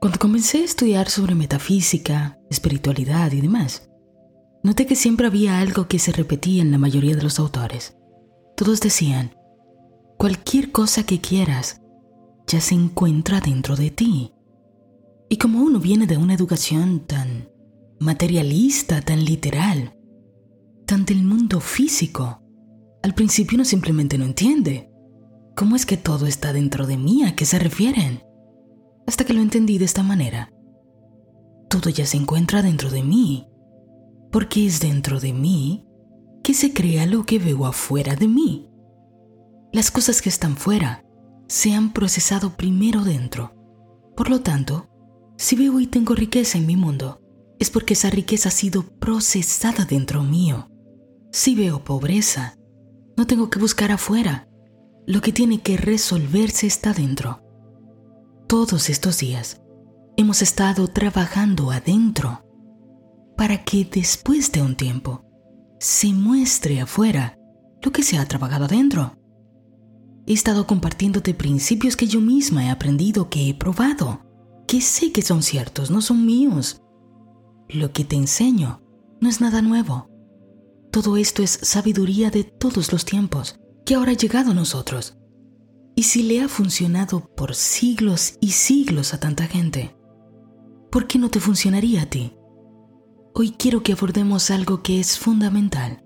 Cuando comencé a estudiar sobre metafísica, espiritualidad y demás, noté que siempre había algo que se repetía en la mayoría de los autores. Todos decían, cualquier cosa que quieras ya se encuentra dentro de ti. Y como uno viene de una educación tan materialista, tan literal, tan del mundo físico, al principio uno simplemente no entiende. ¿Cómo es que todo está dentro de mí? ¿A qué se refieren? Hasta que lo entendí de esta manera. Todo ya se encuentra dentro de mí, porque es dentro de mí que se crea lo que veo afuera de mí. Las cosas que están fuera se han procesado primero dentro. Por lo tanto, si veo y tengo riqueza en mi mundo, es porque esa riqueza ha sido procesada dentro mío. Si veo pobreza, no tengo que buscar afuera. Lo que tiene que resolverse está dentro. Todos estos días hemos estado trabajando adentro para que después de un tiempo se muestre afuera lo que se ha trabajado adentro. He estado compartiéndote principios que yo misma he aprendido, que he probado, que sé que son ciertos, no son míos. Lo que te enseño no es nada nuevo. Todo esto es sabiduría de todos los tiempos que ahora ha llegado a nosotros. Y si le ha funcionado por siglos y siglos a tanta gente, ¿por qué no te funcionaría a ti? Hoy quiero que abordemos algo que es fundamental.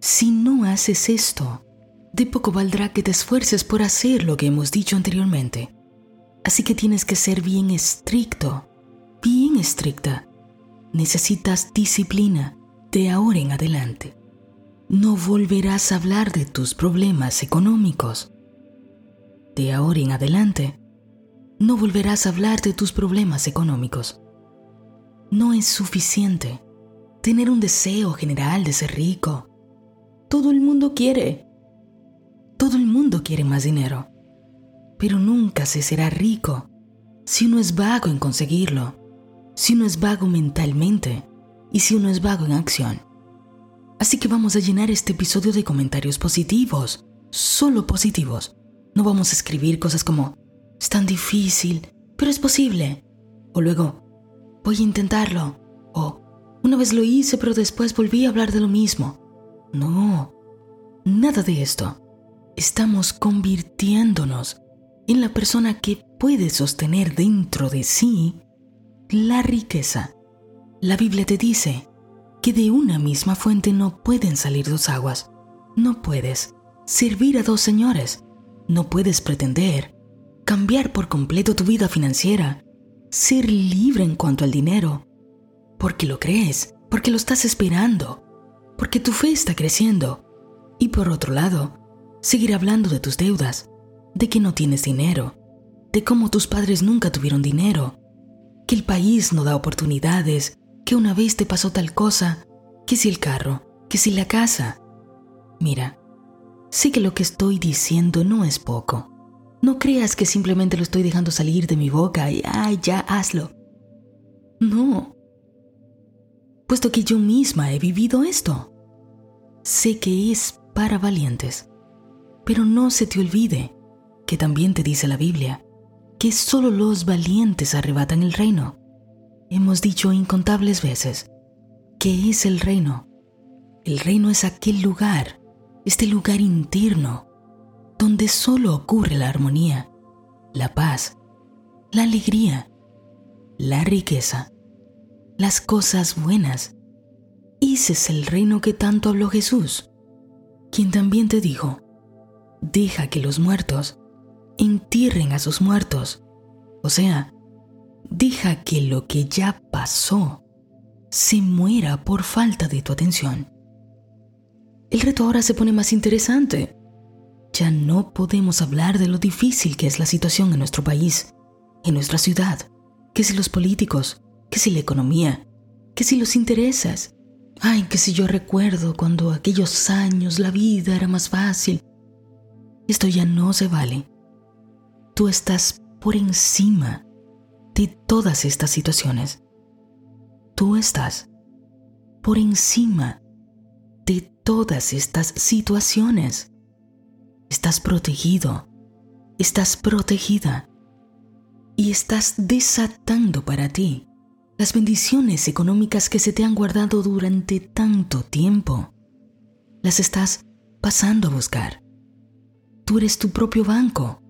Si no haces esto, de poco valdrá que te esfuerces por hacer lo que hemos dicho anteriormente. Así que tienes que ser bien estricto, bien estricta. Necesitas disciplina de ahora en adelante. No volverás a hablar de tus problemas económicos. De ahora en adelante, no volverás a hablar de tus problemas económicos. No es suficiente tener un deseo general de ser rico. Todo el mundo quiere. Todo el mundo quiere más dinero. Pero nunca se será rico si uno es vago en conseguirlo, si uno es vago mentalmente y si uno es vago en acción. Así que vamos a llenar este episodio de comentarios positivos, solo positivos. No vamos a escribir cosas como, es tan difícil, pero es posible. O luego, voy a intentarlo. O, una vez lo hice, pero después volví a hablar de lo mismo. No, nada de esto. Estamos convirtiéndonos en la persona que puede sostener dentro de sí la riqueza la Biblia te dice que de una misma fuente no pueden salir dos aguas. No puedes servir a dos señores. No puedes pretender cambiar por completo tu vida financiera, ser libre en cuanto al dinero, porque lo crees, porque lo estás esperando, porque tu fe está creciendo. Y por otro lado, seguir hablando de tus deudas, de que no tienes dinero, de cómo tus padres nunca tuvieron dinero, que el país no da oportunidades, que una vez te pasó tal cosa, que si el carro, que si la casa. Mira, sé que lo que estoy diciendo no es poco. No creas que simplemente lo estoy dejando salir de mi boca y, ay, ya hazlo. No. Puesto que yo misma he vivido esto. Sé que es para valientes. Pero no se te olvide que también te dice la Biblia que solo los valientes arrebatan el reino. Hemos dicho incontables veces, ¿qué es el reino? El reino es aquel lugar, este lugar interno, donde solo ocurre la armonía, la paz, la alegría, la riqueza, las cosas buenas. Ese es el reino que tanto habló Jesús, quien también te dijo, deja que los muertos entierren a sus muertos, o sea, deja que lo que ya pasó se muera por falta de tu atención. El reto ahora se pone más interesante. Ya no podemos hablar de lo difícil que es la situación en nuestro país, en nuestra ciudad, que si los políticos, que si la economía, que si los intereses. Ay, que si yo recuerdo cuando aquellos años la vida era más fácil. Esto ya no se vale. Tú estás por encima de todas estas situaciones. Tú estás por encima de todas estas situaciones. Estás protegido, estás protegida. y estás desatando para ti las bendiciones económicas que se te han guardado durante tanto tiempo. Las estás pasando a buscar. Tú eres tu propio banco.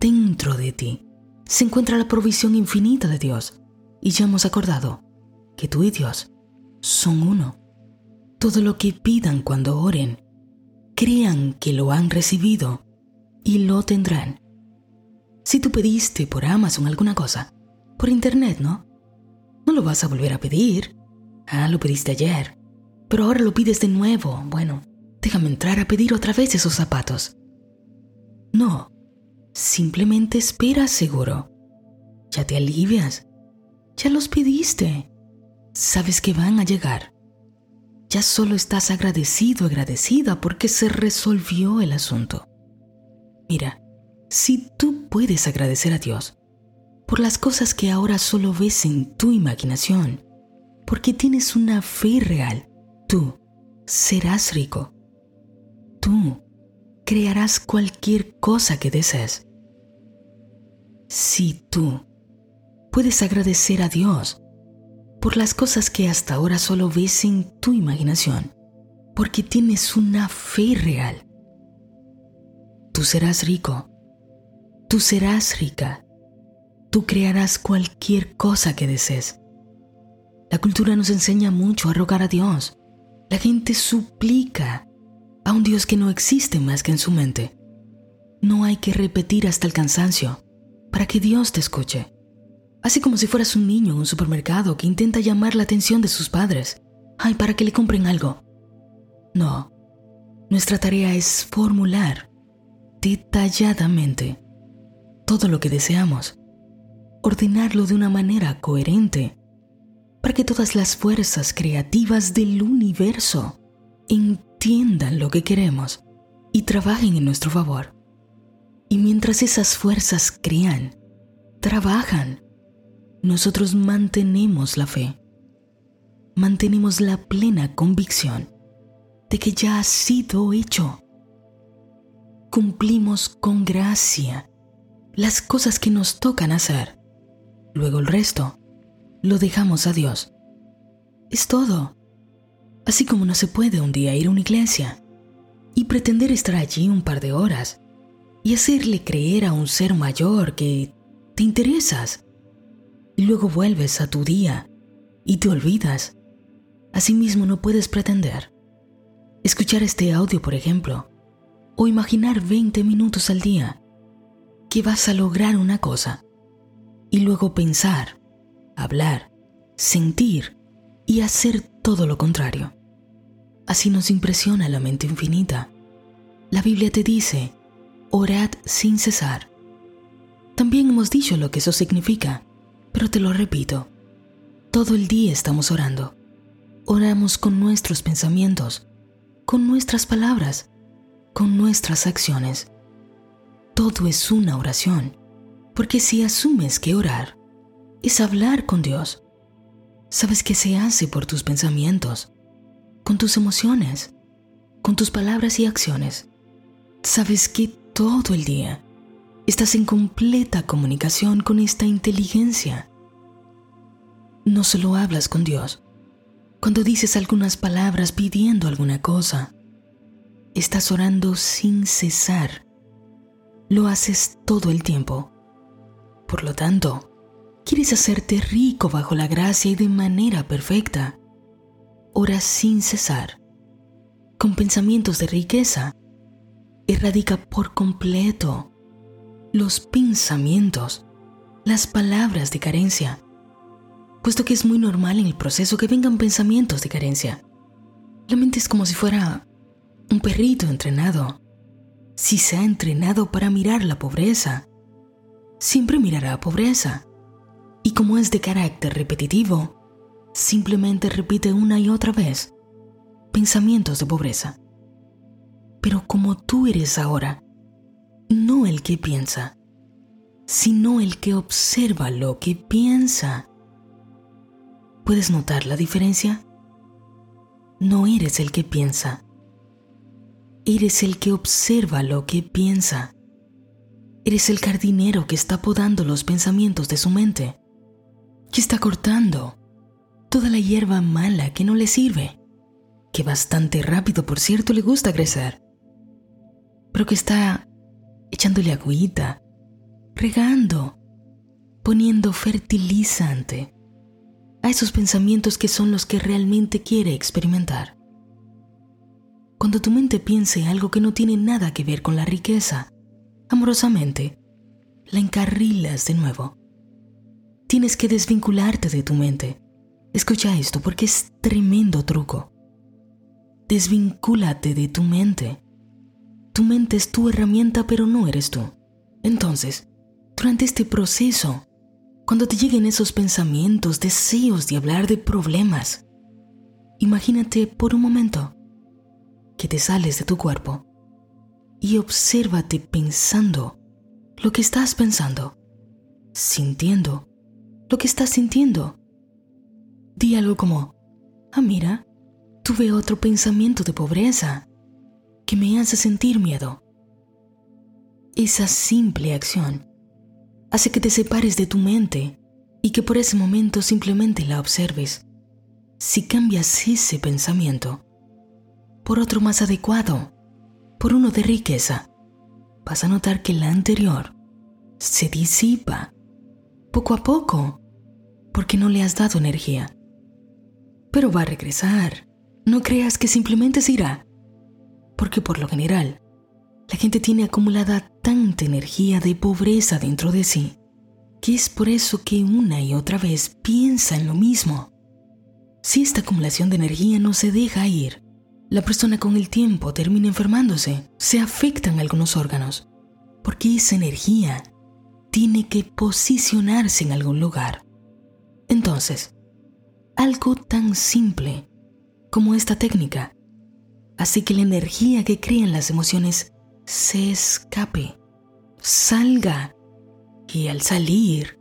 Dentro de ti se encuentra la provisión infinita de Dios y ya hemos acordado que tú y Dios son uno. Todo lo que pidan cuando oren, crean que lo han recibido y lo tendrán. Si tú pediste por Amazon alguna cosa, por internet, ¿no? No lo vas a volver a pedir. Ah, lo pediste ayer. Pero ahora lo pides de nuevo. Bueno, déjame entrar a pedir otra vez esos zapatos. No, simplemente espera seguro. Ya te alivias. Ya los pediste. Sabes que van a llegar. Ya solo estás agradecido, agradecida porque se resolvió el asunto. Mira, si tú puedes agradecer a Dios por las cosas que ahora solo ves en tu imaginación, porque tienes una fe real, tú serás rico. Tú crearás cualquier cosa que desees. Si tú puedes agradecer a Dios por las cosas que hasta ahora solo ves en tu imaginación, porque tienes una fe real, tú serás rico, tú serás rica, tú crearás cualquier cosa que desees. La cultura nos enseña mucho a rogar a Dios. La gente suplica a un Dios que no existe más que en su mente. No hay que repetir hasta el cansancio para que Dios te escuche. Así como si fueras un niño en un supermercado que intenta llamar la atención de sus padres. Ay, para que le compren algo. No, nuestra tarea es formular detalladamente todo lo que deseamos, ordenarlo de una manera coherente, para que todas las fuerzas creativas del universo entiendan lo que queremos y trabajen en nuestro favor. Y mientras esas fuerzas crean, trabajan, nosotros mantenemos la fe, mantenemos la plena convicción de que ya ha sido hecho cumplimos con gracia las cosas que nos tocan hacer. Luego el resto lo dejamos a Dios. Es todo. Así como no se puede un día ir a una iglesia y pretender estar allí un par de horas y hacerle creer a un ser mayor que te interesas y luego vuelves a tu día y te olvidas. Asimismo no puedes pretender. Escuchar este audio, por ejemplo, o imaginar 20 minutos al día que vas a lograr una cosa y luego pensar, hablar, sentir y hacer todo lo contrario. Así nos impresiona la mente infinita. La Biblia te dice, orad sin cesar. También hemos dicho lo que eso significa, pero te lo repito. Todo el día estamos orando. Oramos con nuestros pensamientos, con nuestras palabras, con nuestras acciones. Todo es una oración, porque si asumes que orar es hablar con Dios, sabes que se hace por tus pensamientos, con tus emociones, con tus palabras y acciones. Sabes que todo el día estás en completa comunicación con esta inteligencia. No solo hablas con Dios, cuando dices algunas palabras pidiendo alguna cosa, estás orando sin cesar. Lo haces todo el tiempo. Por lo tanto, quieres hacerte rico bajo la gracia y de manera perfecta. Ora sin cesar. Con pensamientos de riqueza, erradica por completo los pensamientos, las palabras de carencia, puesto que es muy normal en el proceso que vengan pensamientos de carencia. La mente es como si fuera un perrito entrenado, si se ha entrenado para mirar la pobreza, siempre mirará pobreza. Y como es de carácter repetitivo, simplemente repite una y otra vez pensamientos de pobreza. Pero como tú eres ahora, no el que piensa, sino el que observa lo que piensa. ¿Puedes notar la diferencia? No eres el que piensa, eres el que observa lo que piensa. Eres el jardinero que está podando los pensamientos de su mente, que está cortando toda la hierba mala que no le sirve, que bastante rápido, por cierto, le gusta crecer, pero que está echándole agüita, regando, poniendo fertilizante a esos pensamientos que son los que realmente quiere experimentar. Cuando tu mente piense algo que no tiene nada que ver con la riqueza, amorosamente, la encarrilas de nuevo. Tienes que desvincularte de tu mente. Escucha esto porque es tremendo truco. Desvincúlate de tu mente. Tu mente es tu herramienta pero no eres tú. Entonces, durante este proceso, cuando te lleguen esos pensamientos, deseos de hablar de problemas, imagínate por un momento que te sales de tu cuerpo y obsérvate pensando lo que estás pensando, sintiendo lo que estás sintiendo. Di algo como, ah, mira, tuve otro pensamiento de pobreza que me hace sentir miedo. Esa simple acción hace que te separes de tu mente y que por ese momento simplemente la observes. Si cambias ese pensamiento por otro más adecuado, por uno de riqueza, vas a notar que el anterior se disipa poco a poco porque no le has dado energía. Pero va a regresar. No creas que simplemente se irá. Porque por lo general, la gente tiene acumulada tanta energía de pobreza dentro de sí, que es por eso que una y otra vez piensa en lo mismo. Si esta acumulación de energía no se deja ir, la persona con el tiempo termina enfermándose, se afectan algunos órganos, porque esa energía tiene que posicionarse en algún lugar. Entonces, algo tan simple como esta técnica hace que la energía que crean las emociones se escape, salga y al salir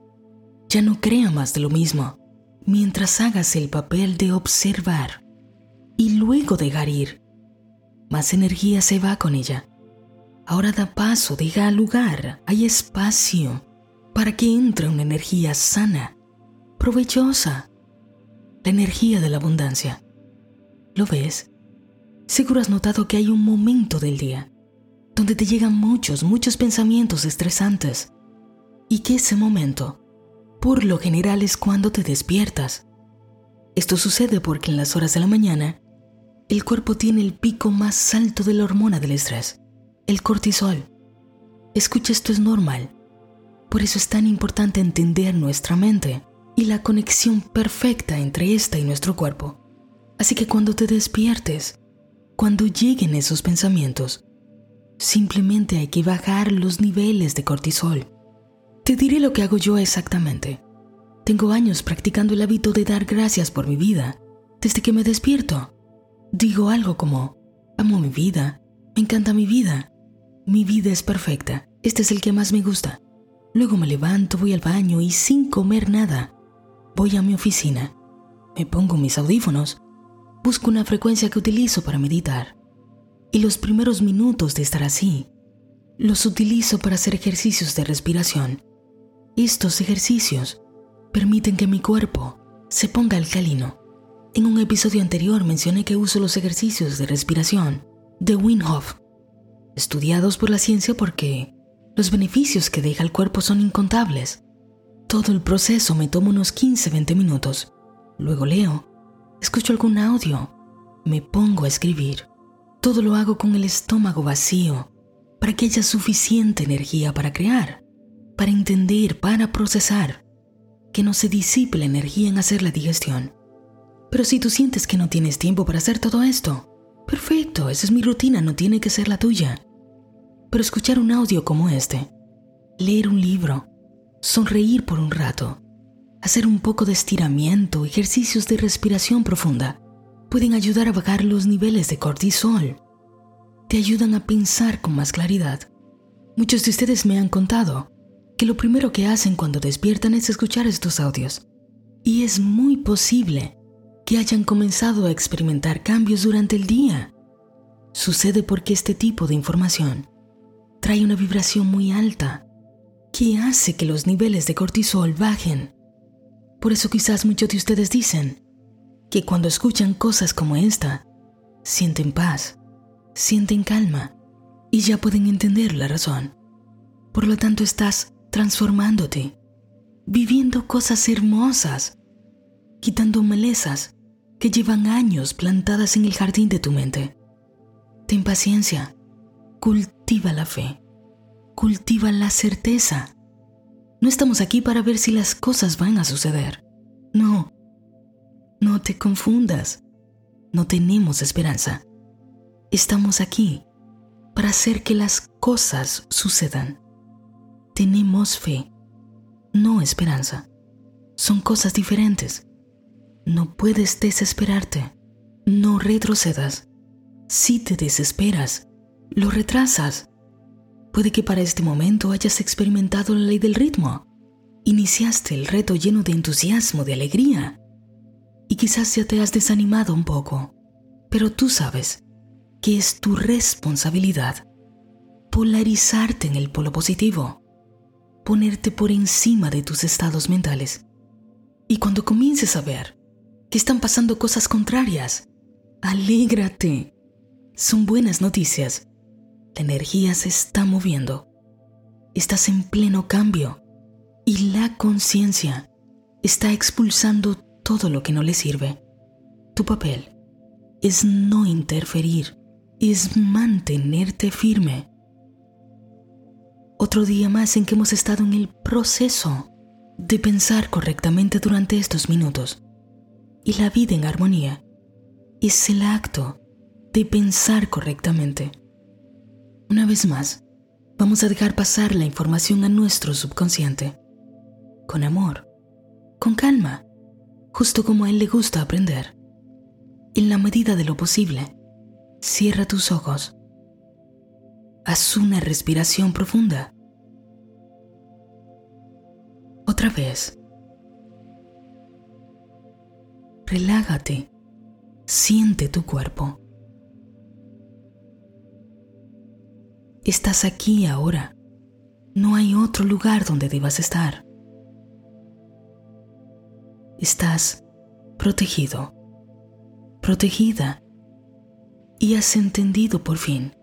ya no crea más de lo mismo mientras hagas el papel de observar y luego dejar ir. Más energía se va con ella. Ahora da paso, deja lugar, hay espacio para que entre una energía sana, provechosa, la energía de la abundancia. ¿Lo ves? Seguro has notado que hay un momento del día donde te llegan muchos, muchos pensamientos estresantes y que ese momento, por lo general, es cuando te despiertas. Esto sucede porque en las horas de la mañana el cuerpo tiene el pico más alto de la hormona del estrés, el cortisol. Escucha, esto es normal. Por eso es tan importante entender nuestra mente y la conexión perfecta entre esta y nuestro cuerpo. Así que cuando te despiertes, cuando lleguen esos pensamientos, simplemente hay que bajar los niveles de cortisol. Te diré lo que hago yo exactamente. Tengo años practicando el hábito de dar gracias por mi vida, desde que me despierto. Digo algo como, amo mi vida, me encanta mi vida, mi vida es perfecta, este es el que más me gusta. Luego me levanto, voy al baño y sin comer nada, voy a mi oficina, me pongo mis audífonos, busco una frecuencia que utilizo para meditar. Y los primeros minutos de estar así, los utilizo para hacer ejercicios de respiración. Estos ejercicios permiten que mi cuerpo se ponga alcalino en un episodio anterior mencioné que uso los ejercicios de respiración de Wim Hof, estudiados por la ciencia porque los beneficios que deja el cuerpo son incontables. Todo el proceso me toma unos 15-20 minutos. Luego leo, escucho algún audio, me pongo a escribir. Todo lo hago con el estómago vacío para que haya suficiente energía para crear, para entender, para procesar, que no se disipe la energía en hacer la digestión. Pero si tú sientes que no tienes tiempo para hacer todo esto, perfecto, esa es mi rutina, no tiene que ser la tuya. Pero escuchar un audio como este, leer un libro, sonreír por un rato, hacer un poco de estiramiento, ejercicios de respiración profunda, pueden ayudar a bajar los niveles de cortisol. Te ayudan a pensar con más claridad. Muchos de ustedes me han contado que lo primero que hacen cuando despiertan es escuchar estos audios. Y es muy posible que hayan comenzado a experimentar cambios durante el día. Sucede porque este tipo de información trae una vibración muy alta que hace que los niveles de cortisol bajen. Por eso quizás muchos de ustedes dicen que cuando escuchan cosas como esta, sienten paz, sienten calma y ya pueden entender la razón. Por lo tanto, estás transformándote, viviendo cosas hermosas, quitando malezas que llevan años plantadas en el jardín de tu mente. Ten paciencia, cultiva la fe, cultiva la certeza. No estamos aquí para ver si las cosas van a suceder. No, no te confundas. No tenemos esperanza. Estamos aquí para hacer que las cosas sucedan. Tenemos fe, no esperanza. Son cosas diferentes. No puedes desesperarte. No retrocedas. Si te desesperas, lo retrasas. Puede que para este momento hayas experimentado la ley del ritmo. Iniciaste el reto lleno de entusiasmo, de alegría. Y quizás ya te has desanimado un poco. Pero tú sabes que es tu responsabilidad polarizarte en el polo positivo, ponerte por encima de tus estados mentales. Y cuando comiences a ver que están pasando cosas contrarias, alégrate. Son buenas noticias. La energía se está moviendo. Estás en pleno cambio y la conciencia está expulsando todo lo que no le sirve. Tu papel es no interferir, es mantenerte firme. Otro día más en que hemos estado en el proceso de pensar correctamente durante estos minutos. Y la vida en armonía es el acto de pensar correctamente. Una vez más, vamos a dejar pasar la información a nuestro subconsciente. Con amor, con calma, justo como a él le gusta aprender. En la medida de lo posible, cierra tus ojos. Haz una respiración profunda. Otra vez. Relájate. Siente tu cuerpo. Estás aquí ahora. No hay otro lugar donde debas estar. Estás protegido, protegida y has entendido por fin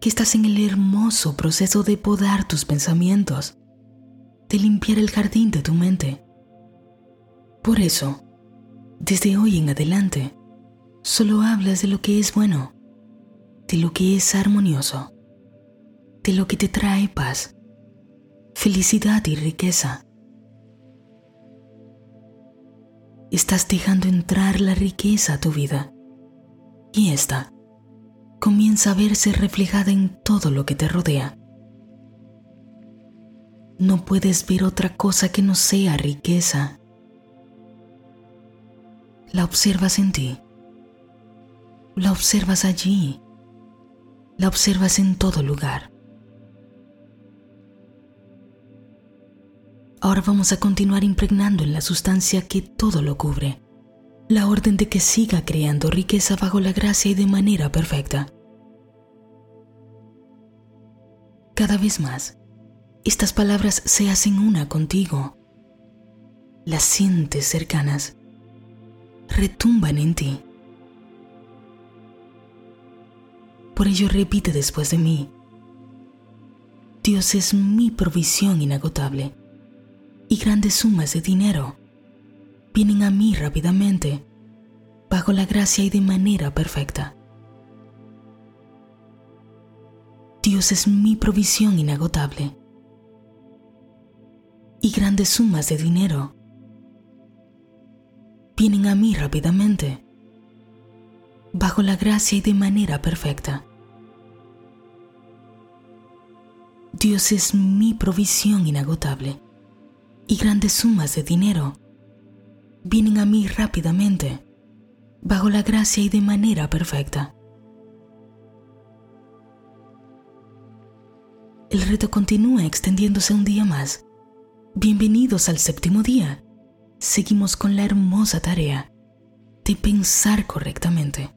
que estás en el hermoso proceso de podar tus pensamientos, de limpiar el jardín de tu mente. Por eso, desde hoy en adelante, solo hablas de lo que es bueno, de lo que es armonioso de lo que te trae paz, felicidad y riqueza. Estás dejando entrar la riqueza a tu vida y esta comienza a verse reflejada en todo lo que te rodea. No puedes ver otra cosa que no sea riqueza. La observas en ti. La observas allí. La observas en todo lugar. Ahora vamos a continuar impregnando en la sustancia que todo lo cubre. La orden de que siga creando riqueza bajo la gracia y de manera perfecta. Cada vez más, estas palabras se hacen una contigo. Las sientes cercanas. Retumban en ti. Por ello repite después de mí. Dios es mi provisión inagotable y grandes sumas de dinero vienen a mí rápidamente, bajo la gracia y de manera perfecta. Dios es mi provisión inagotable y grandes sumas de dinero vienen a mí rápidamente, bajo la gracia y de manera perfecta. Dios es mi provisión inagotable y grandes sumas de dinero vienen a mí rápidamente, bajo la gracia y de manera perfecta. El reto continúa extendiéndose un día más. Bienvenidos al séptimo día. Seguimos con la hermosa tarea de pensar correctamente.